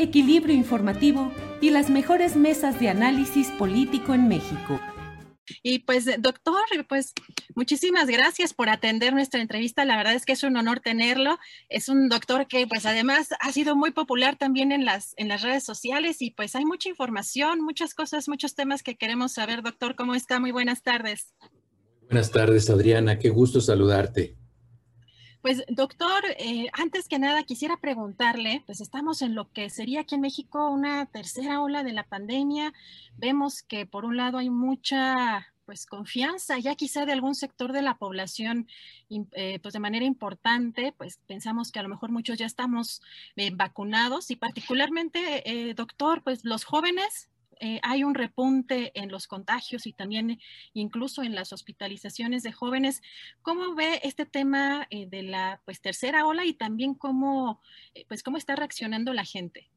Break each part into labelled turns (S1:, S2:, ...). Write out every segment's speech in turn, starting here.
S1: equilibrio informativo y las mejores mesas de análisis político en México.
S2: Y pues, doctor, pues muchísimas gracias por atender nuestra entrevista. La verdad es que es un honor tenerlo. Es un doctor que pues además ha sido muy popular también en las, en las redes sociales y pues hay mucha información, muchas cosas, muchos temas que queremos saber. Doctor, ¿cómo está? Muy buenas tardes.
S3: Buenas tardes, Adriana. Qué gusto saludarte.
S2: Pues doctor, eh, antes que nada quisiera preguntarle, pues estamos en lo que sería aquí en México una tercera ola de la pandemia. Vemos que por un lado hay mucha pues confianza ya quizá de algún sector de la población eh, pues de manera importante, pues pensamos que a lo mejor muchos ya estamos eh, vacunados y particularmente, doctor, pues los jóvenes eh, hay un repunte en los contagios y también incluso en las hospitalizaciones de jóvenes. ¿Cómo ve este tema eh, de la pues, tercera ola y también cómo, eh, pues, cómo está reaccionando la gente?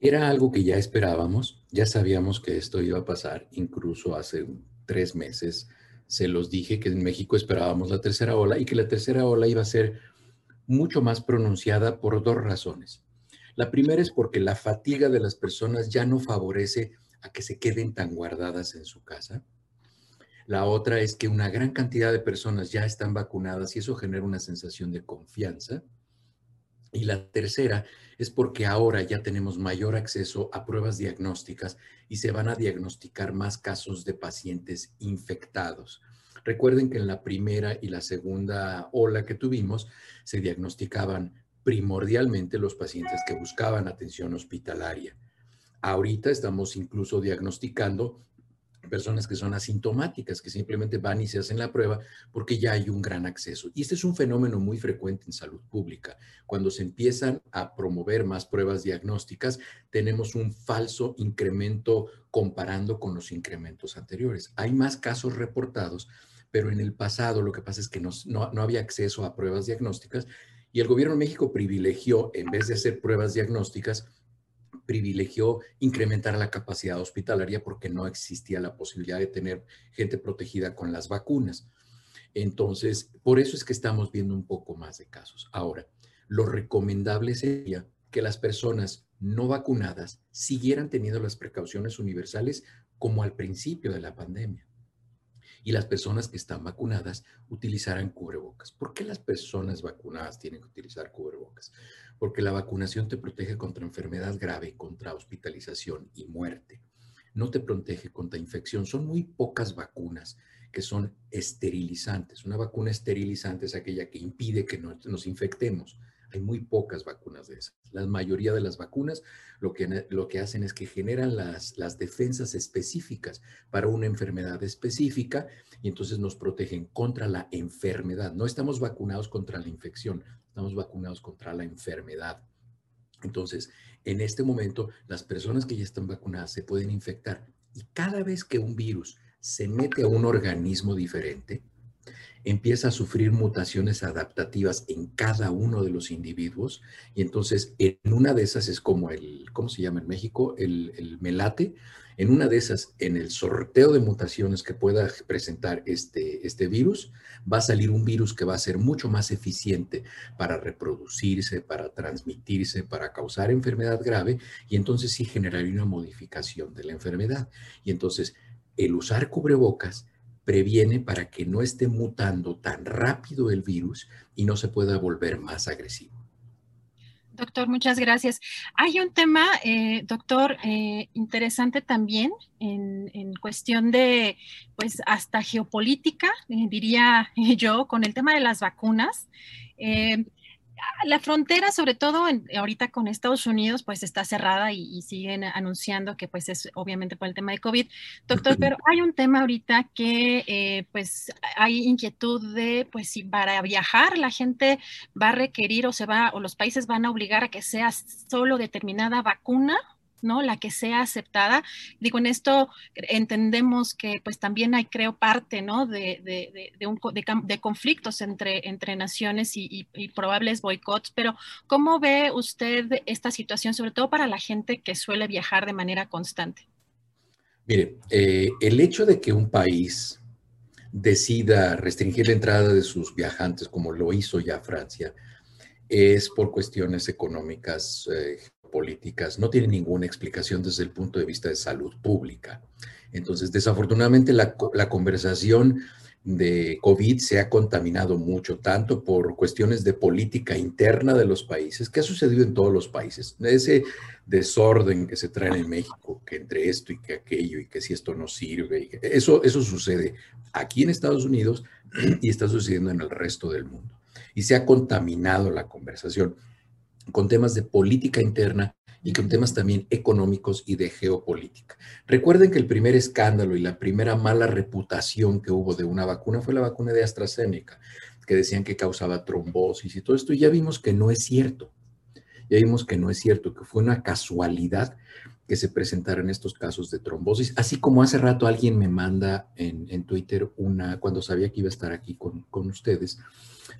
S3: Era algo que ya esperábamos, ya sabíamos que esto iba a pasar, incluso hace tres meses se los dije que en México esperábamos la tercera ola y que la tercera ola iba a ser mucho más pronunciada por dos razones. La primera es porque la fatiga de las personas ya no favorece a que se queden tan guardadas en su casa. La otra es que una gran cantidad de personas ya están vacunadas y eso genera una sensación de confianza. Y la tercera es porque ahora ya tenemos mayor acceso a pruebas diagnósticas y se van a diagnosticar más casos de pacientes infectados. Recuerden que en la primera y la segunda ola que tuvimos se diagnosticaban primordialmente los pacientes que buscaban atención hospitalaria. Ahorita estamos incluso diagnosticando personas que son asintomáticas, que simplemente van y se hacen la prueba porque ya hay un gran acceso. Y este es un fenómeno muy frecuente en salud pública. Cuando se empiezan a promover más pruebas diagnósticas, tenemos un falso incremento comparando con los incrementos anteriores. Hay más casos reportados, pero en el pasado lo que pasa es que no, no había acceso a pruebas diagnósticas y el gobierno de México privilegió, en vez de hacer pruebas diagnósticas, privilegió incrementar la capacidad hospitalaria porque no existía la posibilidad de tener gente protegida con las vacunas. Entonces, por eso es que estamos viendo un poco más de casos. Ahora, lo recomendable sería que las personas no vacunadas siguieran teniendo las precauciones universales como al principio de la pandemia y las personas que están vacunadas utilizarán cubrebocas. ¿Por qué las personas vacunadas tienen que utilizar cubrebocas? Porque la vacunación te protege contra enfermedad grave, contra hospitalización y muerte. No te protege contra infección. Son muy pocas vacunas que son esterilizantes. Una vacuna esterilizante es aquella que impide que nos infectemos. Hay muy pocas vacunas de esas. La mayoría de las vacunas lo que, lo que hacen es que generan las, las defensas específicas para una enfermedad específica y entonces nos protegen contra la enfermedad. No estamos vacunados contra la infección, estamos vacunados contra la enfermedad. Entonces, en este momento, las personas que ya están vacunadas se pueden infectar y cada vez que un virus se mete a un organismo diferente, empieza a sufrir mutaciones adaptativas en cada uno de los individuos y entonces en una de esas es como el, ¿cómo se llama en México? El, el melate. En una de esas, en el sorteo de mutaciones que pueda presentar este, este virus, va a salir un virus que va a ser mucho más eficiente para reproducirse, para transmitirse, para causar enfermedad grave y entonces sí generaría una modificación de la enfermedad. Y entonces el usar cubrebocas previene para que no esté mutando tan rápido el virus y no se pueda volver más agresivo.
S2: Doctor, muchas gracias. Hay un tema, eh, doctor, eh, interesante también en, cuestión de, pues, hasta geopolítica, eh, diría yo, con el tema de las vacunas la frontera, sobre todo ahorita con Estados Unidos, pues está cerrada y, siguen anunciando que pues es obviamente por el tema de COVID. Doctor, pero hay un tema ahorita que eh, pues hay inquietud de pues si para viajar la gente va a requerir o se va o los países van a obligar a que sea solo determinada vacuna ¿no? La que sea aceptada. Digo, en esto entendemos que pues también hay, creo, parte, ¿no? De, de, de, conflictos entre, entre naciones y, probables boicots, pero ¿cómo ve usted esta situación, sobre todo para la gente que suele viajar de manera constante?
S3: Mire, eh, el hecho de que un país decida restringir la entrada de sus viajantes, como lo hizo ya Francia, es por cuestiones económicas, eh, políticas no tiene ninguna explicación desde el punto de vista de salud pública. Entonces, desafortunadamente, la, conversación de COVID se ha contaminado mucho, tanto por cuestiones de política interna de los países, que ha sucedido en todos los países. Ese desorden que se trae en México, que entre esto y que aquello, y que si esto no sirve, eso, eso sucede aquí en Estados Unidos y está sucediendo en el resto del mundo. Y se ha contaminado la conversación con temas de política interna y con temas también económicos y de geopolítica. Recuerden que el primer escándalo y la primera mala reputación que hubo de una vacuna fue la vacuna de AstraZeneca, que decían que causaba trombosis y todo esto, y ya vimos que no es cierto. Ya vimos que no es cierto, que fue una casualidad que se presentaron estos casos de trombosis, así como hace rato alguien me manda en, en Twitter una, cuando sabía que iba a estar aquí con, con ustedes,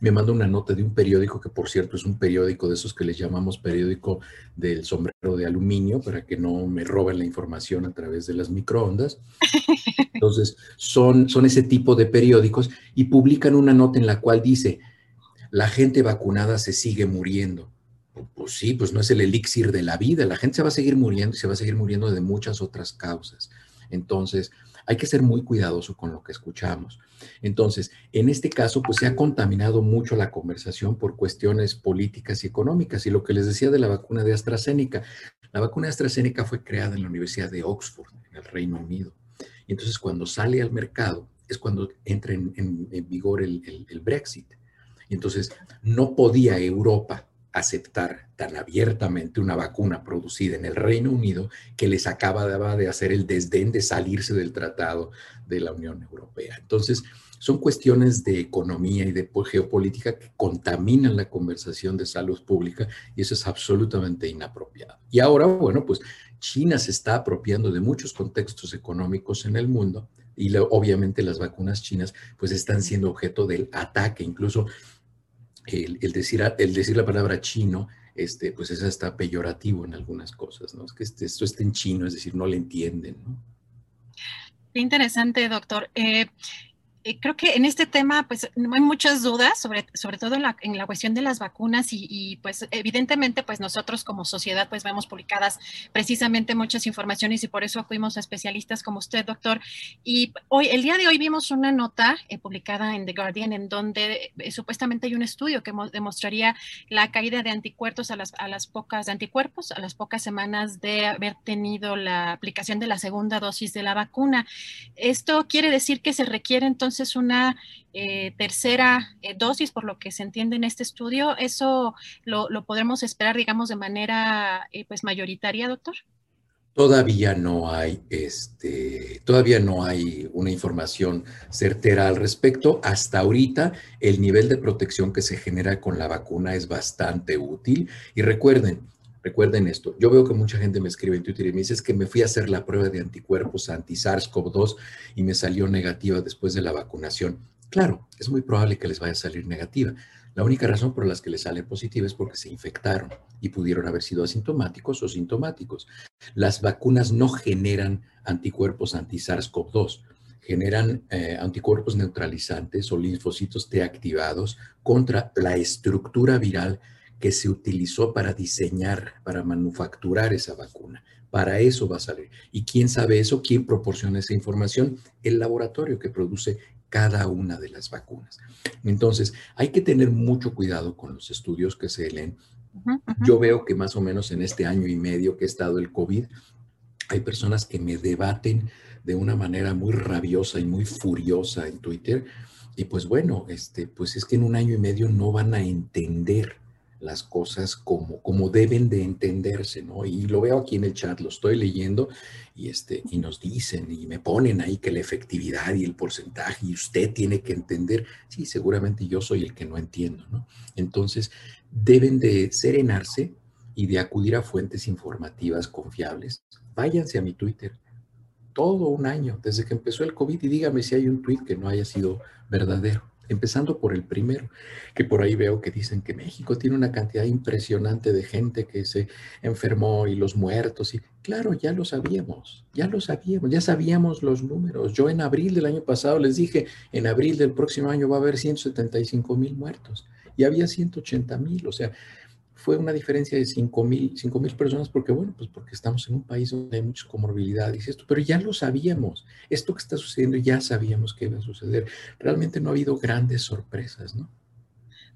S3: me mandó una nota de un periódico, que por cierto es un periódico de esos que les llamamos periódico del sombrero de aluminio, para que no me roben la información a través de las microondas. Entonces, son, son ese tipo de periódicos y publican una nota en la cual dice, la gente vacunada se sigue muriendo. Pues sí, pues no es el elixir de la vida, la gente se va a seguir muriendo y se va a seguir muriendo de muchas otras causas. Entonces, hay que ser muy cuidadoso con lo que escuchamos. Entonces, en este caso, pues se ha contaminado mucho la conversación por cuestiones políticas y económicas. Y lo que les decía de la vacuna de AstraZeneca, la vacuna de AstraZeneca fue creada en la Universidad de Oxford, en el Reino Unido. Y entonces, cuando sale al mercado, es cuando entra en, vigor el, Brexit. Entonces, no podía Europa aceptar tan abiertamente una vacuna producida en el Reino Unido que les acaba de hacer el desdén de salirse del tratado de la Unión Europea. Entonces, son cuestiones de economía y de geopolítica que contaminan la conversación de salud pública y eso es absolutamente inapropiado. Y ahora, bueno, pues China se está apropiando de muchos contextos económicos en el mundo y obviamente las vacunas chinas pues están siendo objeto del ataque, incluso el, decir, el decir la palabra chino, este, pues es hasta peyorativo en algunas cosas, ¿no? Es que este, esto está en chino, es decir, no le entienden, ¿no?
S2: Qué interesante, doctor. Eh, creo que en este tema, pues, no hay muchas dudas, sobre, sobre todo en la, en la cuestión de las vacunas y, pues, evidentemente, pues, nosotros como sociedad, pues, vemos publicadas precisamente muchas informaciones y por eso acudimos a especialistas como usted, doctor. Y hoy, el día de hoy vimos una nota eh, publicada en The Guardian en donde eh, supuestamente hay un estudio que demostraría la caída de anticuerpos a las, a las pocas anticuerpos, a las pocas semanas de haber tenido la aplicación de la segunda dosis de la vacuna. Esto quiere decir que se requiere entonces entonces una eh, tercera eh, dosis, por lo que se entiende en este estudio. ¿Eso lo, podemos esperar, digamos, de manera eh, pues mayoritaria, doctor?
S3: Todavía no hay, este, todavía no hay una información certera al respecto. Hasta ahorita, el nivel de protección que se genera con la vacuna es bastante útil. Y recuerden, Recuerden esto, yo veo que mucha gente me escribe en Twitter y me dice es que me fui a hacer la prueba de anticuerpos anti-SARS-CoV-2 y me salió negativa después de la vacunación. Claro, es muy probable que les vaya a salir negativa. La única razón por la que les sale positiva es porque se infectaron y pudieron haber sido asintomáticos o sintomáticos. Las vacunas no generan anticuerpos anti-SARS-CoV-2, generan eh, anticuerpos neutralizantes o linfocitos T activados contra la estructura viral que se utilizó para diseñar, para manufacturar esa vacuna. Para eso va a salir. ¿Y quién sabe eso? ¿Quién proporciona esa información? El laboratorio que produce cada una de las vacunas. Entonces, hay que tener mucho cuidado con los estudios que se leen. Yo veo que más o menos en este año y medio que ha estado el COVID, hay personas que me debaten de una manera muy rabiosa y muy furiosa en Twitter. Y pues bueno, este, pues es que en un año y medio no van a entender las cosas como, como deben de entenderse, ¿no? Y lo veo aquí en el chat, lo estoy leyendo y, este, y nos dicen y me ponen ahí que la efectividad y el porcentaje y usted tiene que entender, sí, seguramente yo soy el que no entiendo, ¿no? Entonces, deben de serenarse y de acudir a fuentes informativas confiables. Váyanse a mi Twitter, todo un año, desde que empezó el COVID, y dígame si hay un tweet que no haya sido verdadero empezando por el primero, que por ahí veo que dicen que México tiene una cantidad impresionante de gente que se enfermó y los muertos. Y claro, ya lo sabíamos, ya lo sabíamos, ya sabíamos los números. Yo en abril del año pasado les dije, en abril del próximo año va a haber 175 mil muertos y había 180 mil. O sea, fue una diferencia de 5 mil, personas porque, bueno, pues porque estamos en un país donde hay muchas comorbilidades y esto, pero ya lo sabíamos. Esto que está sucediendo ya sabíamos que iba a suceder. Realmente no ha habido grandes sorpresas, ¿no?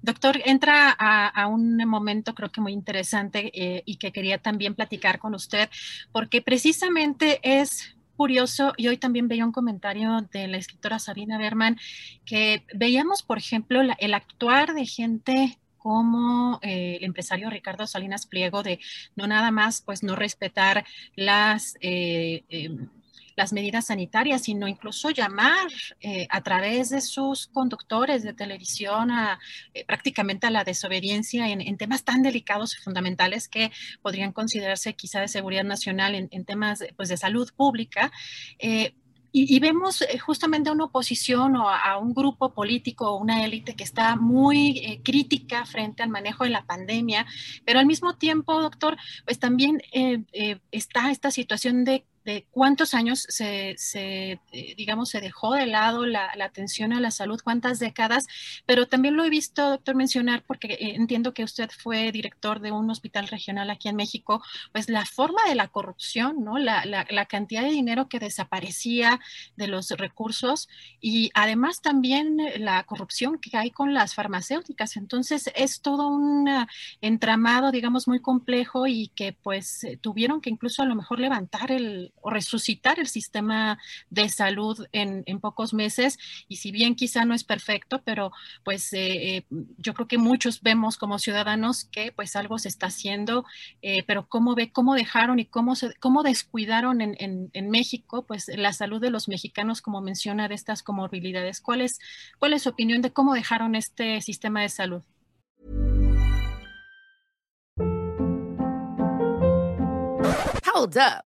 S2: Doctor, entra a, un momento creo que muy interesante eh, y que quería también platicar con usted, porque precisamente es curioso, y hoy también veía un comentario de la escritora Sabina Berman, que veíamos, por ejemplo, el actuar de gente como eh, el empresario Ricardo Salinas Pliego de no nada más pues no respetar las eh, em, las medidas sanitarias, sino incluso llamar eh, a través de sus conductores de televisión a, prácticamente a la desobediencia en, temas tan delicados y fundamentales que podrían considerarse quizá de seguridad nacional en, temas pues, de salud pública. Y, vemos eh, justamente una oposición o a, un grupo político o una élite que está muy eh, crítica frente al manejo de la pandemia, pero al mismo tiempo, doctor, pues también eh, está esta situación de de cuántos años se, eh, digamos, se dejó de lado la, atención a la salud, cuántas décadas, pero también lo he visto, doctor, mencionar, porque eh, entiendo que usted fue director de un hospital regional aquí en México, pues la forma de la corrupción, ¿no? La, la, cantidad de dinero que desaparecía de los recursos y además también la corrupción que hay con las farmacéuticas. Entonces es todo un entramado, digamos, muy complejo y que pues tuvieron que incluso a lo mejor levantar el, resucitar el sistema de salud en, pocos meses. Y si bien quizá no es perfecto, pero pues eh, eh, yo creo que muchos vemos como ciudadanos que pues algo se está haciendo, eh, pero cómo ve, cómo dejaron y cómo, se, cómo descuidaron en, en, México, pues la salud de los mexicanos, como menciona, de estas comorbilidades. ¿Cuál es, cuál es su opinión de cómo dejaron este sistema de salud?
S4: Hold up.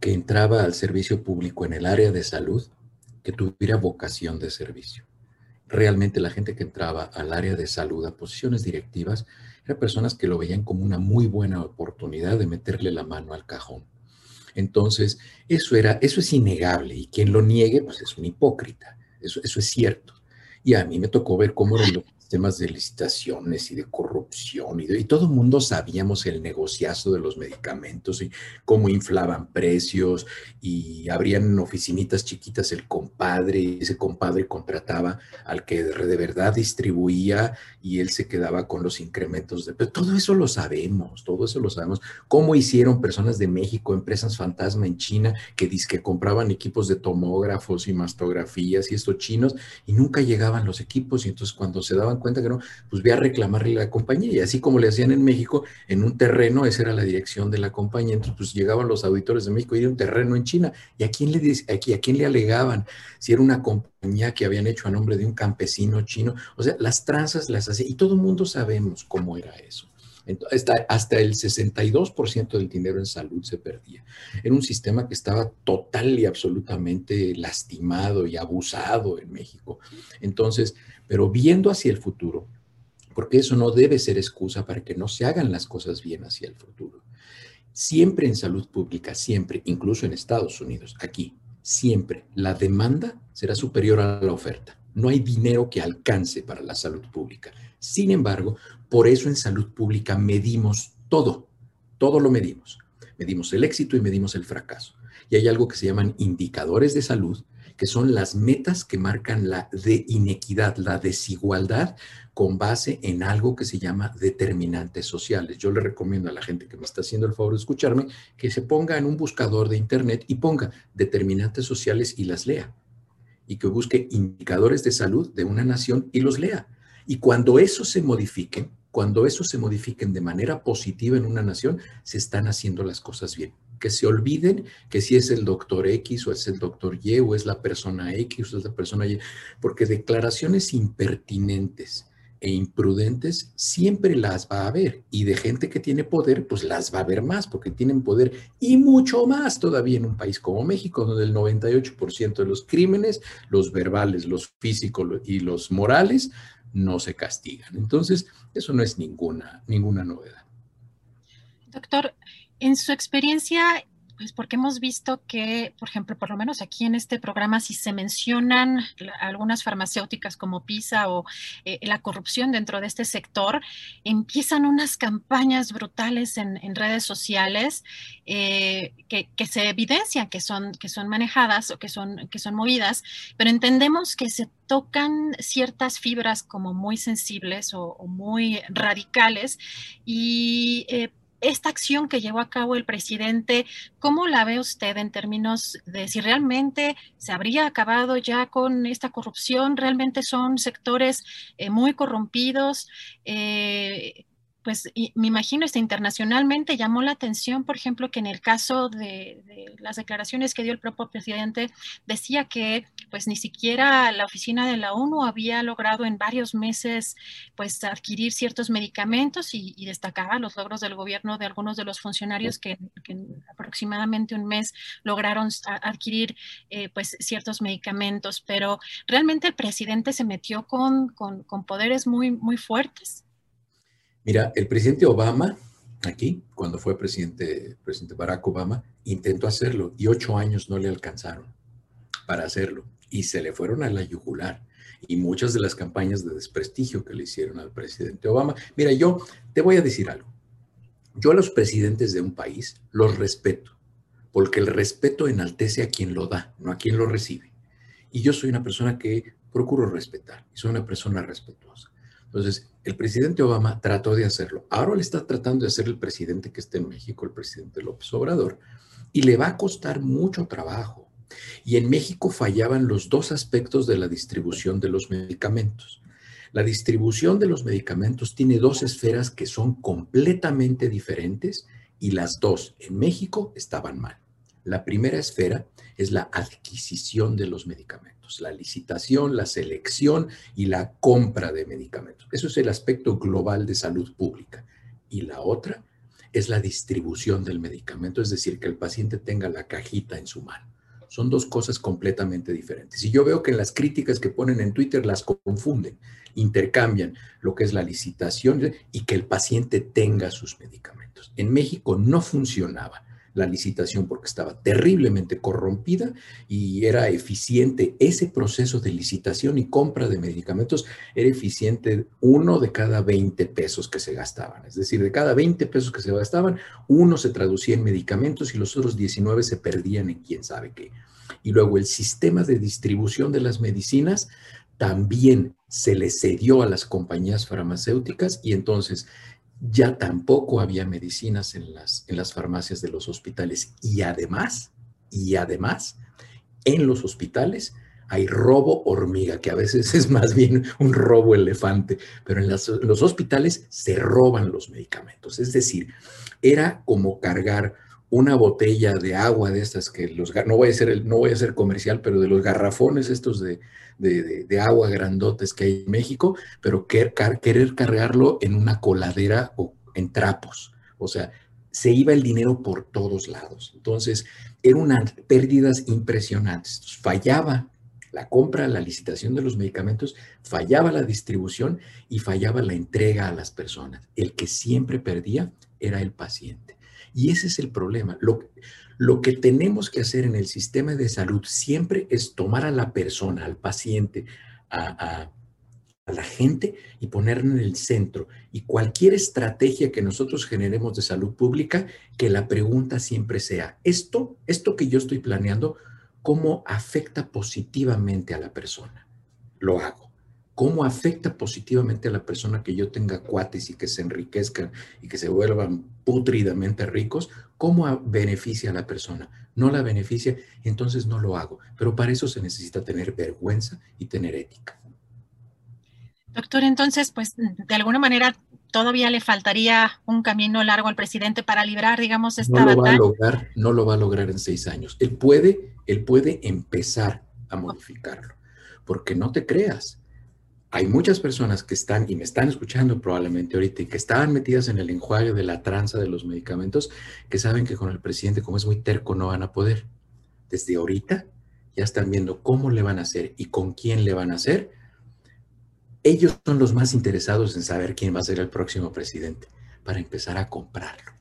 S3: que entraba al servicio público en el área de salud que tuviera vocación de servicio. Realmente la gente que entraba al área de salud a posiciones directivas eran personas que lo veían como una muy buena oportunidad de meterle la mano al cajón. Entonces, eso era, eso es innegable y quien lo niegue, pues es un hipócrita. Eso, eso es cierto. Y a mí me tocó ver cómo eran temas de licitaciones y de corrupción y, y todo el mundo sabíamos el negociazo de los medicamentos y cómo inflaban precios y abrían oficinitas chiquitas el compadre, ese compadre contrataba al que de verdad distribuía y él se quedaba con los incrementos de... Pero todo eso lo sabemos, todo eso lo sabemos. ¿Cómo hicieron personas de México, empresas fantasma en China que, que compraban equipos de tomógrafos y mastografías y estos chinos y nunca llegaban los equipos y entonces cuando se daban cuenta que no, pues ve a reclamarle a la compañía. Y así como le hacían en México, en un terreno, esa era la dirección de la compañía. Entonces, pues llegaban los auditores de México y era un terreno en China. ¿Y a quién le, aquí, a quién le alegaban? Si era una compañía que habían hecho a nombre de un campesino chino. O sea, las tranzas las hacía. Y todo el mundo sabemos cómo era eso. Hasta, hasta el 62% del dinero en salud se perdía. Era un sistema que estaba total y absolutamente lastimado y abusado en México. Entonces, pero viendo hacia el futuro, porque eso no debe ser excusa para que no se hagan las cosas bien hacia el futuro. Siempre en salud pública, siempre, incluso en Estados Unidos, aquí, siempre la demanda será superior a la oferta. No hay dinero que alcance para la salud pública. Sin embargo, por eso en salud pública medimos todo, todo lo medimos. Medimos el éxito y medimos el fracaso. Y hay algo que se llaman indicadores de salud que son las metas que marcan la inequidad, la desigualdad con base en algo que se llama determinantes sociales. Yo le recomiendo a la gente que me está haciendo el favor de escucharme que se ponga en un buscador de internet y ponga determinantes sociales y las lea. Y que busque indicadores de salud de una nación y los lea. Y cuando eso se modifiquen, cuando eso se modifiquen de manera positiva en una nación, se están haciendo las cosas bien que se olviden que si es el doctor X o es el doctor Y o es la persona X o es la persona Y, porque declaraciones impertinentes e imprudentes siempre las va a haber y de gente que tiene poder, pues las va a haber más porque tienen poder y mucho más todavía en un país como México, donde el 98% de los crímenes, los verbales, los físicos y los morales, no se castigan. Entonces, eso no es ninguna, ninguna novedad.
S2: Doctor, en su experiencia, pues porque hemos visto que, por ejemplo, por lo menos aquí en este programa, si se mencionan algunas farmacéuticas como PISA o eh, la corrupción dentro de este sector, empiezan unas campañas brutales en, redes sociales eh, que, se evidencian que son, que son manejadas o que son, que son movidas, pero entendemos que se tocan ciertas fibras como muy sensibles o, muy radicales y eh, esta acción que llevó a cabo el presidente, ¿cómo la ve usted en términos de si realmente se habría acabado ya con esta corrupción? ¿Realmente son sectores eh, muy corrompidos? Eh, pues me imagino, este, internacionalmente llamó la atención, por ejemplo, que en el caso de, las declaraciones que dio el propio presidente, decía que pues ni siquiera la oficina de la ONU había logrado en varios meses pues adquirir ciertos medicamentos y, destacaba los logros del gobierno de algunos de los funcionarios que, en aproximadamente un mes lograron adquirir eh, pues ciertos medicamentos, pero realmente el presidente se metió con, con, con poderes muy, muy fuertes.
S3: Mira, el presidente Obama, aquí, cuando fue presidente, presidente Barack Obama, intentó hacerlo y ocho años no le alcanzaron para hacerlo y se le fueron a la yugular. Y muchas de las campañas de desprestigio que le hicieron al presidente Obama. Mira, yo te voy a decir algo. Yo a los presidentes de un país los respeto, porque el respeto enaltece a quien lo da, no a quien lo recibe. Y yo soy una persona que procuro respetar, y soy una persona respetuosa. Entonces, el presidente Obama trató de hacerlo. Ahora le está tratando de hacer el presidente que está en México, el presidente López Obrador, y le va a costar mucho trabajo. Y en México fallaban los dos aspectos de la distribución de los medicamentos. La distribución de los medicamentos tiene dos esferas que son completamente diferentes y las dos en México estaban mal. La primera esfera es la adquisición de los medicamentos, la licitación, la selección y la compra de medicamentos. Eso es el aspecto global de salud pública. Y la otra es la distribución del medicamento, es decir, que el paciente tenga la cajita en su mano. Son dos cosas completamente diferentes. Y yo veo que en las críticas que ponen en Twitter las confunden, intercambian lo que es la licitación y que el paciente tenga sus medicamentos. En México no funcionaba la licitación porque estaba terriblemente corrompida y era eficiente. Ese proceso de licitación y compra de medicamentos era eficiente uno de cada 20 pesos que se gastaban. Es decir, de cada 20 pesos que se gastaban, uno se traducía en medicamentos y los otros 19 se perdían en quién sabe qué. Y luego el sistema de distribución de las medicinas también se le cedió a las compañías farmacéuticas y entonces ya tampoco había medicinas en las, en las farmacias de los hospitales. Y además, y además, en los hospitales hay robo hormiga, que a veces es más bien un robo elefante, pero en, los hospitales se roban los medicamentos. Es decir, era como cargar una botella de agua de estas que los, no voy a ser, no voy a ser comercial, pero de los garrafones estos de, de, agua grandotes que hay en México, pero querer, querer cargarlo en una coladera o en trapos. O sea, se iba el dinero por todos lados. Entonces, eran pérdidas impresionantes. fallaba la compra, la licitación de los medicamentos, fallaba la distribución y fallaba la entrega a las personas. El que siempre perdía era el paciente. Y ese es el problema. Lo, que tenemos que hacer en el sistema de salud siempre es tomar a la persona, al paciente, a, la gente y ponerla en el centro. Y cualquier estrategia que nosotros generemos de salud pública, que la pregunta siempre sea, esto, esto que yo estoy planeando, ¿cómo afecta positivamente a la persona? Lo hago. ¿Cómo afecta positivamente a la persona que yo tenga cuates y que se enriquezcan y que se vuelvan putridamente ricos? ¿Cómo beneficia a la persona? No la beneficia, entonces no lo hago. Pero para eso se necesita tener vergüenza y tener ética.
S2: Doctor, entonces, pues de alguna manera todavía le faltaría un camino largo al presidente para librar, digamos, esta
S3: no lo Va a lograr, no lo va a lograr en seis años. Él puede, él puede empezar a modificarlo, porque no te creas hay muchas personas que están y me están escuchando probablemente ahorita y que estaban metidas en el enjuague de la tranza de los medicamentos que saben que con el presidente, como es muy terco, no van a poder. Desde ahorita ya están viendo cómo le van a hacer y con quién le van a hacer. Ellos son los más interesados en saber quién va a ser el próximo presidente para empezar a comprarlo.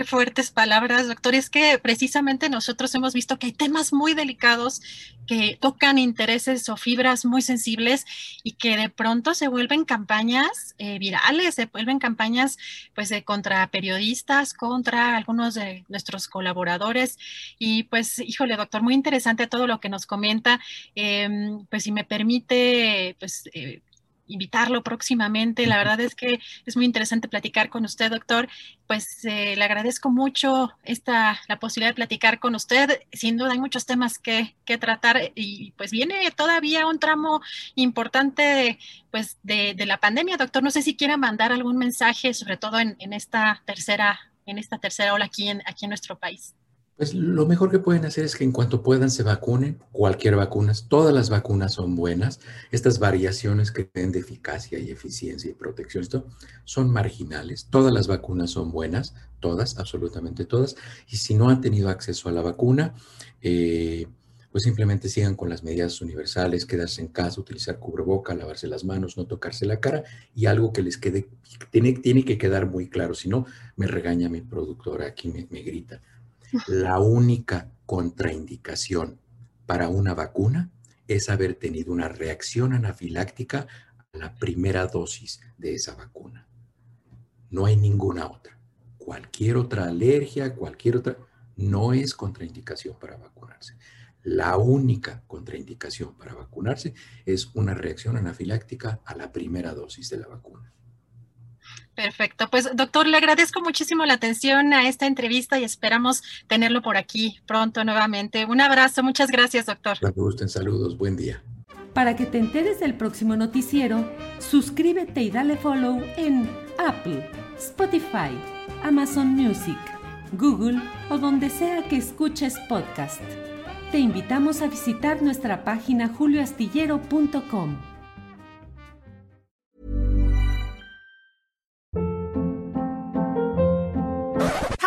S2: Qué fuertes palabras, doctor. Es que precisamente nosotros hemos visto que hay temas muy delicados que tocan intereses o fibras muy sensibles y que de pronto se vuelven campañas eh, virales, se vuelven campañas pues de contra periodistas, contra algunos de nuestros colaboradores. Y pues, híjole, doctor, muy interesante todo lo que nos comenta. Em, pues si me permite, pues eh, invitarlo próximamente. La verdad es que es muy interesante platicar con usted, doctor. Pues eh, le agradezco mucho esta, la posibilidad de platicar con usted. Sin duda hay muchos temas que, que tratar y pues viene todavía un tramo importante pues de, de, la pandemia. Doctor, no sé si quiera mandar algún mensaje, sobre todo en, en esta tercera en esta tercera ola aquí en, aquí en nuestro país.
S3: Pues lo mejor que pueden hacer es que en cuanto puedan se vacunen, cualquier vacuna, todas las vacunas son buenas. Estas variaciones que tienen de eficacia y eficiencia y protección, esto son marginales. Todas las vacunas son buenas, todas, absolutamente todas. Y si no han tenido acceso a la vacuna, eh, pues simplemente sigan con las medidas universales, quedarse en casa, utilizar cubreboca, lavarse las manos, no tocarse la cara y algo que les quede, tiene, tiene que quedar muy claro, si no, me regaña mi productora, aquí me, me grita la única contraindicación para una vacuna es haber tenido una reacción anafiláctica a la primera dosis de esa vacuna. No hay ninguna otra. Cualquier otra alergia, cualquier otra, no es contraindicación para vacunarse. La única contraindicación para vacunarse es una reacción anafiláctica a la primera dosis de la vacuna.
S2: Perfecto. Pues doctor, le agradezco muchísimo la atención a esta entrevista y esperamos tenerlo por aquí pronto nuevamente. Un abrazo. Muchas gracias, doctor.
S3: Me gusten. Saludos. Buen día.
S1: Para que te enteres del próximo noticiero, suscríbete y dale follow en Apple, Spotify, Amazon Music, Google o donde sea que escuches podcast. Te invitamos a visitar nuestra página julioastillero.com.